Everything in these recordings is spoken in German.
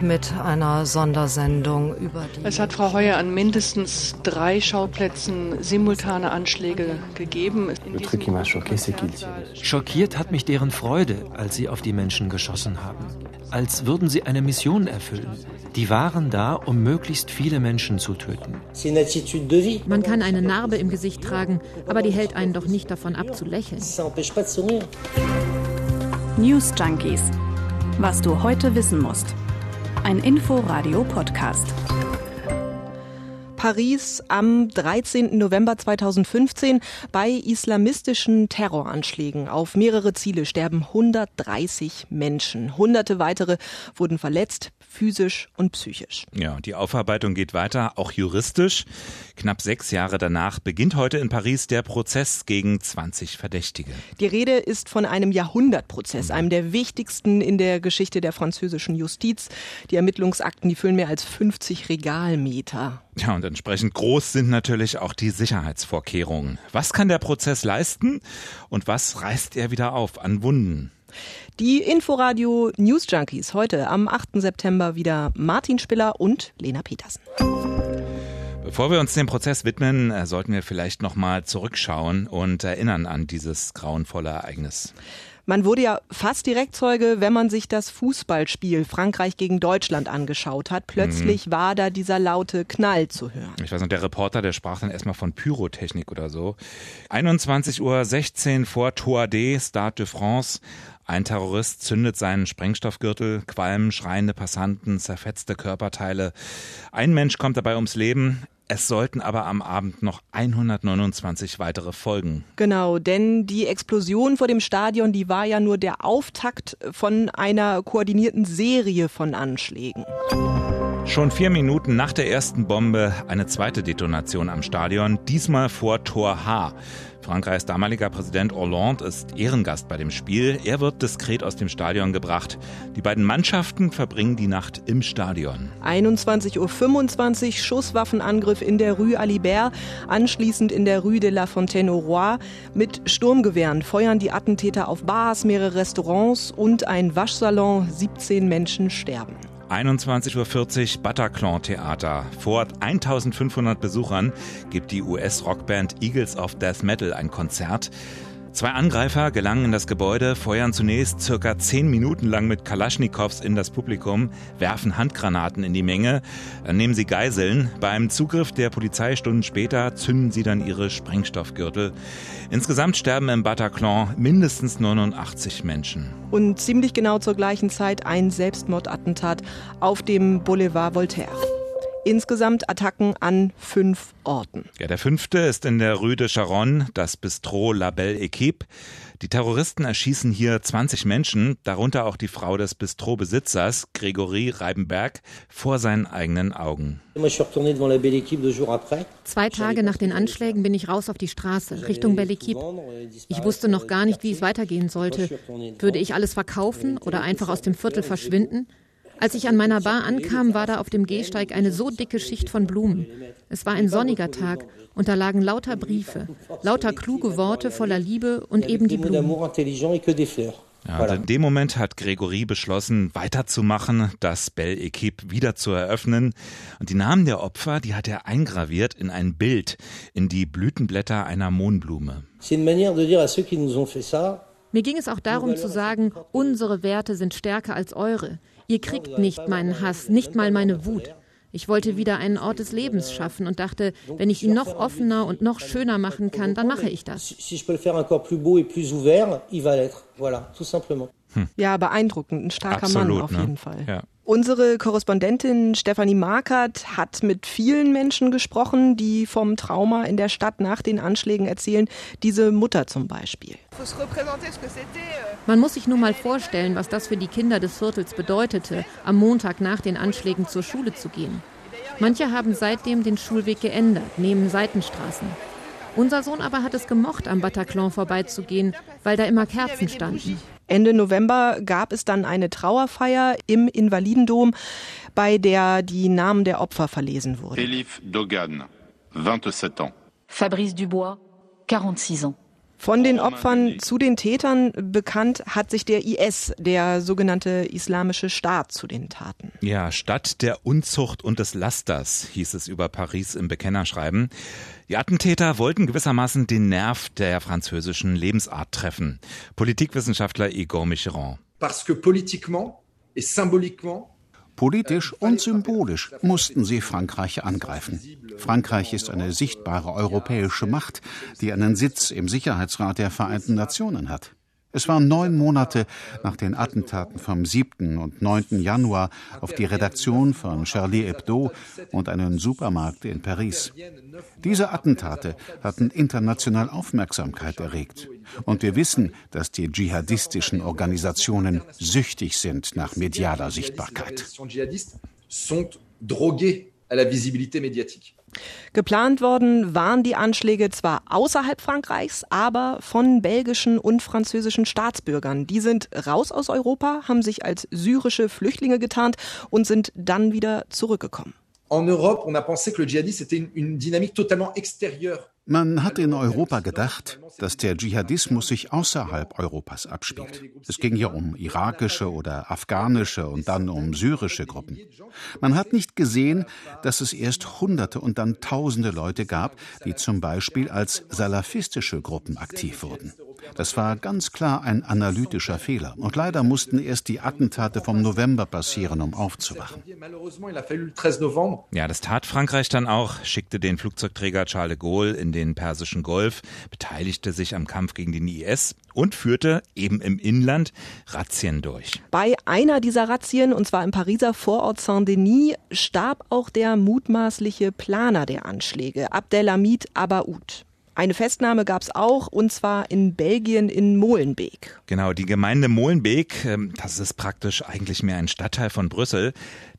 Mit einer Sondersendung über die. Es hat Frau Heuer an mindestens drei Schauplätzen simultane Anschläge gegeben. Schockiert hat mich deren Freude, als sie auf die Menschen geschossen haben. Als würden sie eine Mission erfüllen. Die waren da, um möglichst viele Menschen zu töten. Man kann eine Narbe im Gesicht tragen, aber die hält einen doch nicht davon ab zu lächeln. News Junkies. Was du heute wissen musst. Ein Info-Radio-Podcast. Paris am 13. November 2015. Bei islamistischen Terroranschlägen auf mehrere Ziele sterben 130 Menschen. Hunderte weitere wurden verletzt, physisch und psychisch. Ja, die Aufarbeitung geht weiter, auch juristisch. Knapp sechs Jahre danach beginnt heute in Paris der Prozess gegen 20 Verdächtige. Die Rede ist von einem Jahrhundertprozess, einem der wichtigsten in der Geschichte der französischen Justiz. Die Ermittlungsakten, die füllen mehr als 50 Regalmeter. Ja, und entsprechend groß sind natürlich auch die Sicherheitsvorkehrungen. Was kann der Prozess leisten und was reißt er wieder auf an Wunden? Die Inforadio News Junkies heute am 8. September wieder Martin Spiller und Lena Petersen. Bevor wir uns dem Prozess widmen, äh, sollten wir vielleicht noch mal zurückschauen und erinnern an dieses grauenvolle Ereignis. Man wurde ja fast Direktzeuge, wenn man sich das Fußballspiel Frankreich gegen Deutschland angeschaut hat. Plötzlich mhm. war da dieser laute Knall zu hören. Ich weiß noch, der Reporter, der sprach dann erstmal von Pyrotechnik oder so. 21.16 Uhr vor Tor D, Stade de France. Ein Terrorist zündet seinen Sprengstoffgürtel, Qualmen, schreiende Passanten, zerfetzte Körperteile. Ein Mensch kommt dabei ums Leben. Es sollten aber am Abend noch 129 weitere folgen. Genau, denn die Explosion vor dem Stadion, die war ja nur der Auftakt von einer koordinierten Serie von Anschlägen. Schon vier Minuten nach der ersten Bombe eine zweite Detonation am Stadion, diesmal vor Tor H. Frankreichs damaliger Präsident Hollande ist Ehrengast bei dem Spiel. Er wird diskret aus dem Stadion gebracht. Die beiden Mannschaften verbringen die Nacht im Stadion. 21.25 Uhr Schusswaffenangriff in der Rue Alibert, anschließend in der Rue de la Fontaine au Roi. Mit Sturmgewehren feuern die Attentäter auf Bars, mehrere Restaurants und ein Waschsalon. 17 Menschen sterben. 21.40 Uhr Bataclan Theater. Vor 1500 Besuchern gibt die US-Rockband Eagles of Death Metal ein Konzert. Zwei Angreifer gelangen in das Gebäude, feuern zunächst circa zehn Minuten lang mit Kalaschnikows in das Publikum, werfen Handgranaten in die Menge, nehmen sie Geiseln. Beim Zugriff der Polizei Stunden später zünden sie dann ihre Sprengstoffgürtel. Insgesamt sterben im Bataclan mindestens 89 Menschen. Und ziemlich genau zur gleichen Zeit ein Selbstmordattentat auf dem Boulevard Voltaire. Insgesamt Attacken an fünf Orten. Ja, der fünfte ist in der Rue de Charonne, das Bistro La Belle Equipe. Die Terroristen erschießen hier 20 Menschen, darunter auch die Frau des Bistro-Besitzers, Gregory Reibenberg, vor seinen eigenen Augen. Zwei Tage nach den Anschlägen bin ich raus auf die Straße, Richtung Belle Equipe. Ich wusste noch gar nicht, wie es weitergehen sollte. Würde ich alles verkaufen oder einfach aus dem Viertel verschwinden? Als ich an meiner Bar ankam, war da auf dem Gehsteig eine so dicke Schicht von Blumen. Es war ein sonniger Tag und da lagen lauter Briefe, lauter kluge Worte voller Liebe und eben die Blumen. Ja, und in dem Moment hat Gregory beschlossen, weiterzumachen, das Belle Equipe wieder zu eröffnen. Und die Namen der Opfer, die hat er eingraviert in ein Bild, in die Blütenblätter einer Mohnblume. Mir ging es auch darum zu sagen, unsere Werte sind stärker als eure. Ihr kriegt nicht meinen Hass, nicht mal meine Wut. Ich wollte wieder einen Ort des Lebens schaffen und dachte, wenn ich ihn noch offener und noch schöner machen kann, dann mache ich das. Hm. Ja, beeindruckend, ein starker Absolut, Mann auf ne? jeden Fall. Ja. Unsere Korrespondentin Stefanie Markert hat mit vielen Menschen gesprochen, die vom Trauma in der Stadt nach den Anschlägen erzählen. Diese Mutter zum Beispiel. Man muss sich nur mal vorstellen, was das für die Kinder des Viertels bedeutete, am Montag nach den Anschlägen zur Schule zu gehen. Manche haben seitdem den Schulweg geändert, nehmen Seitenstraßen. Unser Sohn aber hat es gemocht, am Bataclan vorbeizugehen, weil da immer Kerzen standen. Ende November gab es dann eine Trauerfeier im Invalidendom, bei der die Namen der Opfer verlesen wurden. Elif Dogan, 27 ans. Fabrice Dubois, 46 ans. Von den Opfern zu den Tätern bekannt hat sich der IS, der sogenannte Islamische Staat, zu den Taten. Ja, Stadt der Unzucht und des Lasters hieß es über Paris im Bekennerschreiben. Die Attentäter wollten gewissermaßen den Nerv der französischen Lebensart treffen. Politikwissenschaftler Igor Micheron. Parce que politiquement et symboliquement Politisch und symbolisch mussten sie Frankreich angreifen. Frankreich ist eine sichtbare europäische Macht, die einen Sitz im Sicherheitsrat der Vereinten Nationen hat. Es waren neun Monate nach den Attentaten vom 7. und 9. Januar auf die Redaktion von Charlie Hebdo und einen Supermarkt in Paris. Diese Attentate hatten international Aufmerksamkeit erregt. Und wir wissen, dass die dschihadistischen Organisationen süchtig sind nach medialer Sichtbarkeit. Geplant worden waren die Anschläge zwar außerhalb Frankreichs, aber von belgischen und französischen Staatsbürgern. Die sind raus aus Europa, haben sich als syrische Flüchtlinge getarnt und sind dann wieder zurückgekommen. En Europe, on a pensé que le djihadisme était une dynamique totalement extérieure man hat in Europa gedacht, dass der Dschihadismus sich außerhalb Europas abspielt. Es ging ja um irakische oder afghanische und dann um syrische Gruppen. Man hat nicht gesehen, dass es erst Hunderte und dann Tausende Leute gab, die zum Beispiel als salafistische Gruppen aktiv wurden. Das war ganz klar ein analytischer Fehler. Und leider mussten erst die Attentate vom November passieren, um aufzuwachen. Ja, das tat Frankreich dann auch, schickte den Flugzeugträger Charles de Gaulle in den Persischen Golf, beteiligte sich am Kampf gegen den IS und führte eben im Inland Razzien durch. Bei einer dieser Razzien, und zwar im Pariser Vorort Saint-Denis, starb auch der mutmaßliche Planer der Anschläge, Abdelhamid Abaoud. Eine Festnahme gab es auch, und zwar in Belgien in Molenbeek. Genau, die Gemeinde Molenbeek, ähm, das ist praktisch eigentlich mehr ein Stadtteil von Brüssel,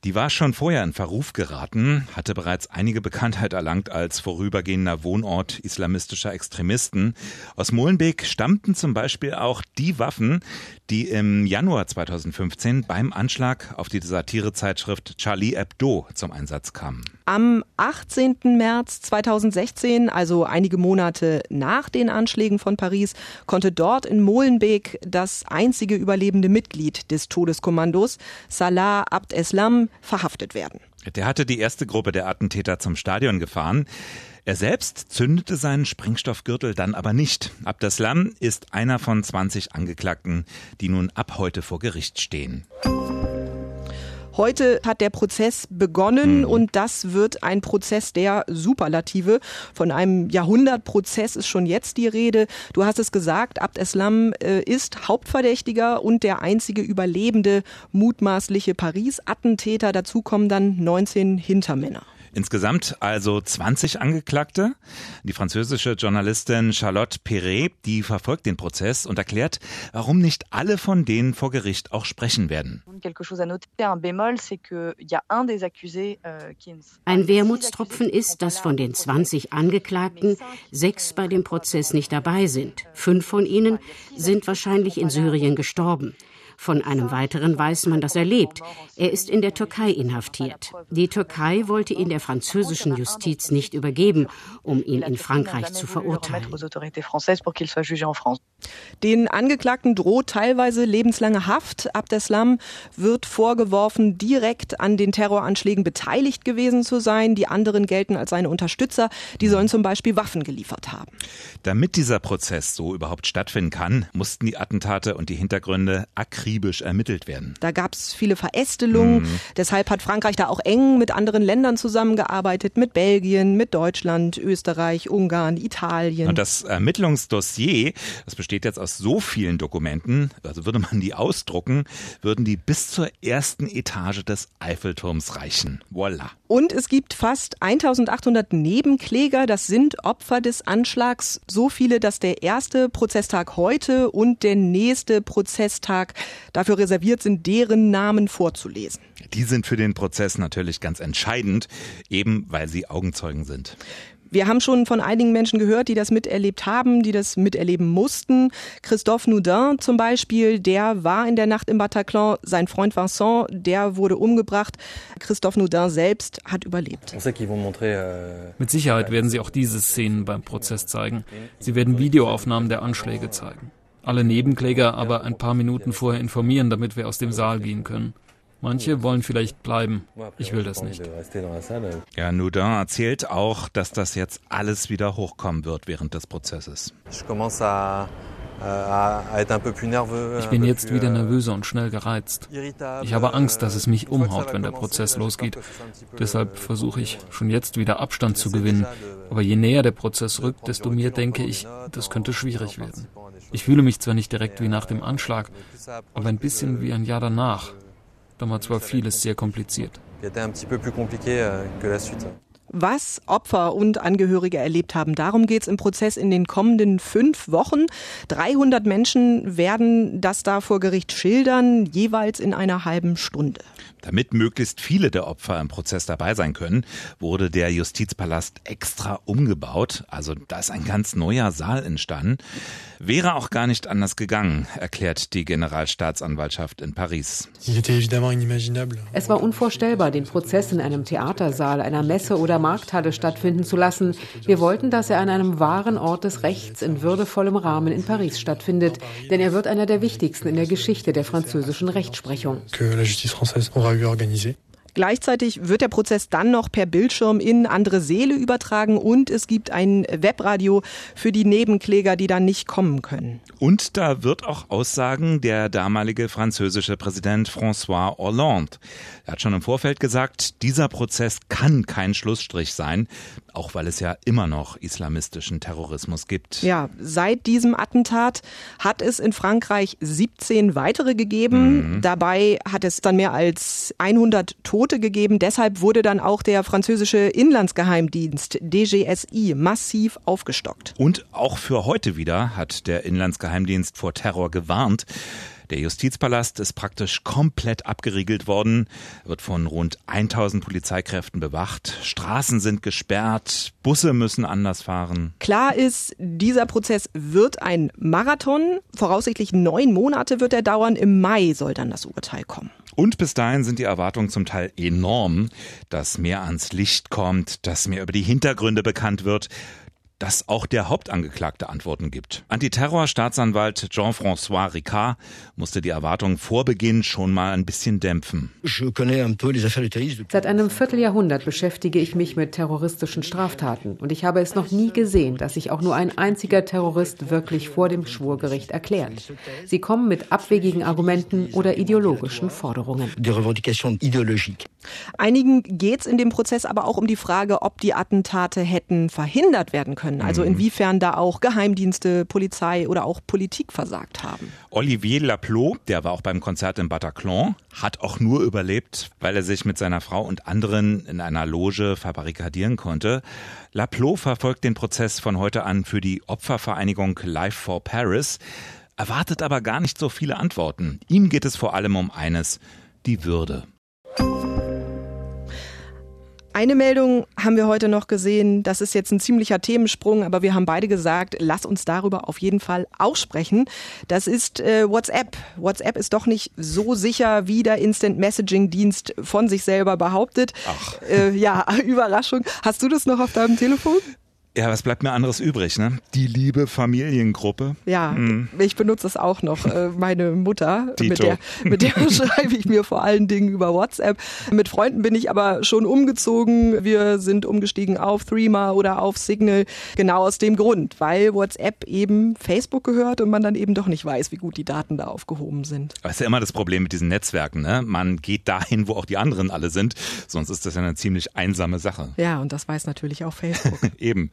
die war schon vorher in Verruf geraten, hatte bereits einige Bekanntheit erlangt als vorübergehender Wohnort islamistischer Extremisten. Aus Molenbeek stammten zum Beispiel auch die Waffen, die im Januar 2015 beim Anschlag auf die Satirezeitschrift Charlie Hebdo zum Einsatz kamen. Am 18. März 2016, also einige Monate nach den Anschlägen von Paris, konnte dort in Molenbeek das einzige überlebende Mitglied des Todeskommandos, Salah Abd Eslam, verhaftet werden. Der hatte die erste Gruppe der Attentäter zum Stadion gefahren. Er selbst zündete seinen Sprengstoffgürtel dann aber nicht. Abdeslam ist einer von 20 Angeklagten, die nun ab heute vor Gericht stehen. Heute hat der Prozess begonnen mhm. und das wird ein Prozess der Superlative. Von einem Jahrhundertprozess ist schon jetzt die Rede. Du hast es gesagt, Abd Eslam äh, ist Hauptverdächtiger und der einzige überlebende mutmaßliche Paris-Attentäter. Dazu kommen dann 19 Hintermänner. Insgesamt also 20 Angeklagte. Die französische Journalistin Charlotte Perret, die verfolgt den Prozess und erklärt, warum nicht alle von denen vor Gericht auch sprechen werden. Ein Wermutstropfen ist, dass von den 20 Angeklagten sechs bei dem Prozess nicht dabei sind. Fünf von ihnen sind wahrscheinlich in Syrien gestorben. Von einem weiteren weiß man, dass er lebt. Er ist in der Türkei inhaftiert. Die Türkei wollte ihn der französischen Justiz nicht übergeben, um ihn in Frankreich zu verurteilen. Den Angeklagten droht teilweise lebenslange Haft. Abdeslam wird vorgeworfen, direkt an den Terroranschlägen beteiligt gewesen zu sein. Die anderen gelten als seine Unterstützer. Die sollen zum Beispiel Waffen geliefert haben. Damit dieser Prozess so überhaupt stattfinden kann, mussten die Attentate und die Hintergründe akribisch akribisch ermittelt werden. Da gab es viele Verästelungen. Mhm. Deshalb hat Frankreich da auch eng mit anderen Ländern zusammengearbeitet, mit Belgien, mit Deutschland, Österreich, Ungarn, Italien. Und das Ermittlungsdossier, das besteht jetzt aus so vielen Dokumenten, also würde man die ausdrucken, würden die bis zur ersten Etage des Eiffelturms reichen. Voila. Und es gibt fast 1800 Nebenkläger, das sind Opfer des Anschlags. So viele, dass der erste Prozesstag heute und der nächste Prozesstag dafür reserviert sind, deren Namen vorzulesen. Die sind für den Prozess natürlich ganz entscheidend, eben weil sie Augenzeugen sind. Wir haben schon von einigen Menschen gehört, die das miterlebt haben, die das miterleben mussten. Christophe Noudin zum Beispiel, der war in der Nacht im Bataclan. Sein Freund Vincent, der wurde umgebracht. Christophe Noudin selbst hat überlebt. Mit Sicherheit werden sie auch diese Szenen beim Prozess zeigen. Sie werden Videoaufnahmen der Anschläge zeigen. Alle Nebenkläger aber ein paar Minuten vorher informieren, damit wir aus dem Saal gehen können. Manche wollen vielleicht bleiben. Ich will das nicht. Ja, Noudin erzählt auch, dass das jetzt alles wieder hochkommen wird während des Prozesses. Ich bin jetzt wieder nervöser und schnell gereizt. Ich habe Angst, dass es mich umhaut, wenn der Prozess losgeht. Deshalb versuche ich schon jetzt wieder Abstand zu gewinnen. Aber je näher der Prozess rückt, desto mehr denke ich, das könnte schwierig werden. Ich fühle mich zwar nicht direkt wie nach dem Anschlag, aber ein bisschen wie ein Jahr danach. Da war zwar vieles sehr kompliziert. Euh, Was Opfer und Angehörige erlebt haben, darum geht es im Prozess in den kommenden fünf Wochen. 300 Menschen werden das da vor Gericht schildern, jeweils in einer halben Stunde. Damit möglichst viele der Opfer im Prozess dabei sein können, wurde der Justizpalast extra umgebaut. Also da ist ein ganz neuer Saal entstanden. Wäre auch gar nicht anders gegangen, erklärt die Generalstaatsanwaltschaft in Paris. Es war unvorstellbar, den Prozess in einem Theatersaal, einer Messe oder Markthalle stattfinden zu lassen. Wir wollten, dass er an einem wahren Ort des Rechts in würdevollem Rahmen in Paris stattfindet, denn er wird einer der wichtigsten in der Geschichte der französischen Rechtsprechung. Gleichzeitig wird der Prozess dann noch per Bildschirm in andere Seele übertragen und es gibt ein Webradio für die Nebenkläger, die dann nicht kommen können. Und da wird auch aussagen der damalige französische Präsident François Hollande. Er hat schon im Vorfeld gesagt, dieser Prozess kann kein Schlussstrich sein, auch weil es ja immer noch islamistischen Terrorismus gibt. Ja, seit diesem Attentat hat es in Frankreich 17 weitere gegeben. Mhm. Dabei hat es dann mehr als 100 Tote gegeben. Deshalb wurde dann auch der französische Inlandsgeheimdienst DGSI massiv aufgestockt. Und auch für heute wieder hat der Inlandsgeheimdienst vor Terror gewarnt. Der Justizpalast ist praktisch komplett abgeriegelt worden, wird von rund 1000 Polizeikräften bewacht. Straßen sind gesperrt, Busse müssen anders fahren. Klar ist, dieser Prozess wird ein Marathon. Voraussichtlich neun Monate wird er dauern. Im Mai soll dann das Urteil kommen. Und bis dahin sind die Erwartungen zum Teil enorm, dass mehr ans Licht kommt, dass mehr über die Hintergründe bekannt wird dass auch der Hauptangeklagte Antworten gibt. Antiterror-Staatsanwalt Jean-François Ricard musste die Erwartungen vor Beginn schon mal ein bisschen dämpfen. Seit einem Vierteljahrhundert beschäftige ich mich mit terroristischen Straftaten und ich habe es noch nie gesehen, dass sich auch nur ein einziger Terrorist wirklich vor dem Schwurgericht erklärt. Sie kommen mit abwegigen Argumenten oder ideologischen Forderungen. Einigen geht es in dem Prozess aber auch um die Frage, ob die Attentate hätten verhindert werden können. Also mhm. inwiefern da auch Geheimdienste, Polizei oder auch Politik versagt haben. Olivier Laplot, der war auch beim Konzert in Bataclan, hat auch nur überlebt, weil er sich mit seiner Frau und anderen in einer Loge verbarrikadieren konnte. Laplot verfolgt den Prozess von heute an für die Opfervereinigung Life for Paris, erwartet aber gar nicht so viele Antworten. Ihm geht es vor allem um eines, die Würde. Eine Meldung haben wir heute noch gesehen. Das ist jetzt ein ziemlicher Themensprung, aber wir haben beide gesagt, lass uns darüber auf jeden Fall aussprechen. Das ist äh, WhatsApp. WhatsApp ist doch nicht so sicher, wie der Instant Messaging Dienst von sich selber behauptet. Ach. Äh, ja, Überraschung. Hast du das noch auf deinem Telefon? Ja, was bleibt mir anderes übrig, ne? Die liebe Familiengruppe. Ja, mhm. ich benutze das auch noch. Äh, meine Mutter, mit der, mit der schreibe ich mir vor allen Dingen über WhatsApp. Mit Freunden bin ich aber schon umgezogen. Wir sind umgestiegen auf Threema oder auf Signal. Genau aus dem Grund, weil WhatsApp eben Facebook gehört und man dann eben doch nicht weiß, wie gut die Daten da aufgehoben sind. Das ist ja immer das Problem mit diesen Netzwerken, ne? Man geht dahin, wo auch die anderen alle sind. Sonst ist das ja eine ziemlich einsame Sache. Ja, und das weiß natürlich auch Facebook. eben.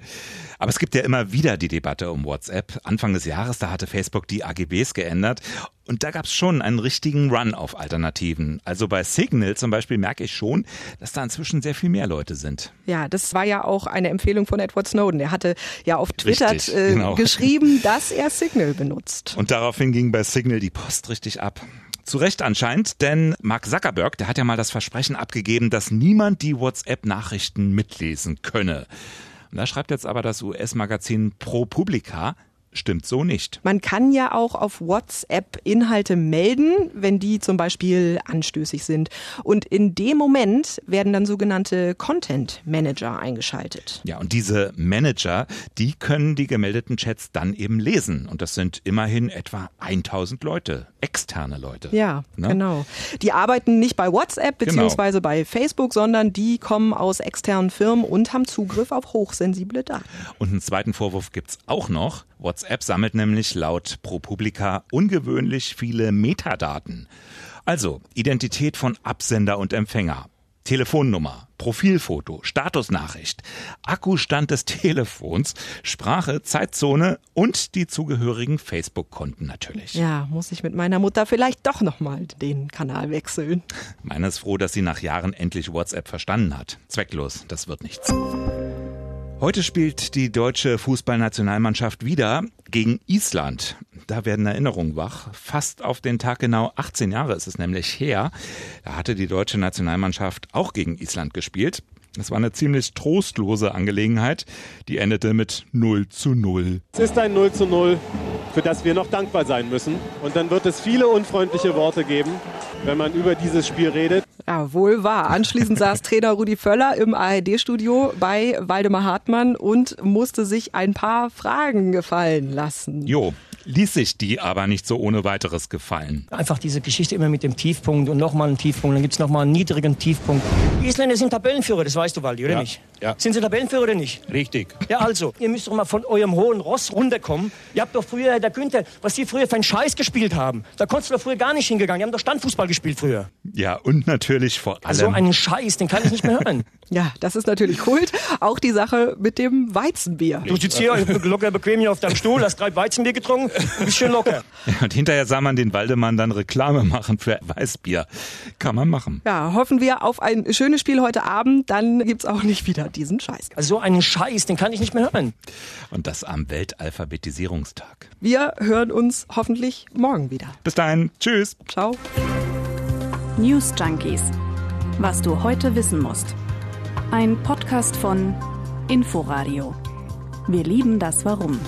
Aber es gibt ja immer wieder die Debatte um WhatsApp. Anfang des Jahres, da hatte Facebook die AGBs geändert. Und da gab es schon einen richtigen Run auf Alternativen. Also bei Signal zum Beispiel merke ich schon, dass da inzwischen sehr viel mehr Leute sind. Ja, das war ja auch eine Empfehlung von Edward Snowden. Er hatte ja auf Twitter richtig, äh, genau. geschrieben, dass er Signal benutzt. Und daraufhin ging bei Signal die Post richtig ab. Zu Recht anscheinend, denn Mark Zuckerberg, der hat ja mal das Versprechen abgegeben, dass niemand die WhatsApp-Nachrichten mitlesen könne. Und da schreibt jetzt aber das US-Magazin ProPublica, stimmt so nicht. Man kann ja auch auf WhatsApp Inhalte melden, wenn die zum Beispiel anstößig sind. Und in dem Moment werden dann sogenannte Content Manager eingeschaltet. Ja, und diese Manager, die können die gemeldeten Chats dann eben lesen. Und das sind immerhin etwa 1000 Leute, externe Leute. Ja, ne? genau. Die arbeiten nicht bei WhatsApp genau. beziehungsweise genau. bei Facebook, sondern die kommen aus externen Firmen und haben Zugriff auf hochsensible Daten. Und einen zweiten Vorwurf gibt's auch noch. WhatsApp sammelt nämlich laut ProPublica ungewöhnlich viele Metadaten. Also Identität von Absender und Empfänger, Telefonnummer, Profilfoto, Statusnachricht, Akkustand des Telefons, Sprache, Zeitzone und die zugehörigen Facebook-Konten natürlich. Ja, muss ich mit meiner Mutter vielleicht doch nochmal den Kanal wechseln. Meine ist froh, dass sie nach Jahren endlich WhatsApp verstanden hat. Zwecklos, das wird nichts. Heute spielt die deutsche Fußballnationalmannschaft wieder gegen Island. Da werden Erinnerungen wach. Fast auf den Tag genau 18 Jahre ist es nämlich her. Da hatte die deutsche Nationalmannschaft auch gegen Island gespielt. Es war eine ziemlich trostlose Angelegenheit. Die endete mit 0 zu 0. Es ist ein 0 zu 0, für das wir noch dankbar sein müssen. Und dann wird es viele unfreundliche Worte geben, wenn man über dieses Spiel redet. Ja, wohl wahr. Anschließend saß Trainer Rudi Völler im ARD-Studio bei Waldemar Hartmann und musste sich ein paar Fragen gefallen lassen. Jo, ließ sich die aber nicht so ohne weiteres gefallen. Einfach diese Geschichte immer mit dem Tiefpunkt und nochmal einen Tiefpunkt, dann gibt es nochmal einen niedrigen Tiefpunkt. Die Isländer sind Tabellenführer, das weißt du, Waldi, oder ja. nicht? Ja. Sind sie Tabellenführer oder nicht? Richtig. Ja, also, ihr müsst doch mal von eurem hohen Ross runterkommen. Ihr habt doch früher, der Günther, was die früher für einen Scheiß gespielt haben. Da konntest du doch früher gar nicht hingegangen. Die haben doch Standfußball gespielt früher. Ja, und natürlich vor allem. So einen Scheiß, den kann ich nicht mehr hören. ja, das ist natürlich Kult. Auch die Sache mit dem Weizenbier. Du sitzt hier locker bequem hier auf deinem Stuhl, hast drei Weizenbier getrunken, bist schön locker. Ja, und hinterher sah man den Waldemann dann Reklame machen für Weißbier. Kann man machen. Ja, hoffen wir auf ein schönes Spiel heute Abend. Dann gibt's auch nicht wieder diesen Scheiß. Also so einen Scheiß, den kann ich nicht mehr hören. Und das am Weltalphabetisierungstag. Wir hören uns hoffentlich morgen wieder. Bis dahin. Tschüss. Ciao. News Junkies. Was du heute wissen musst. Ein Podcast von Inforadio. Wir lieben das Warum.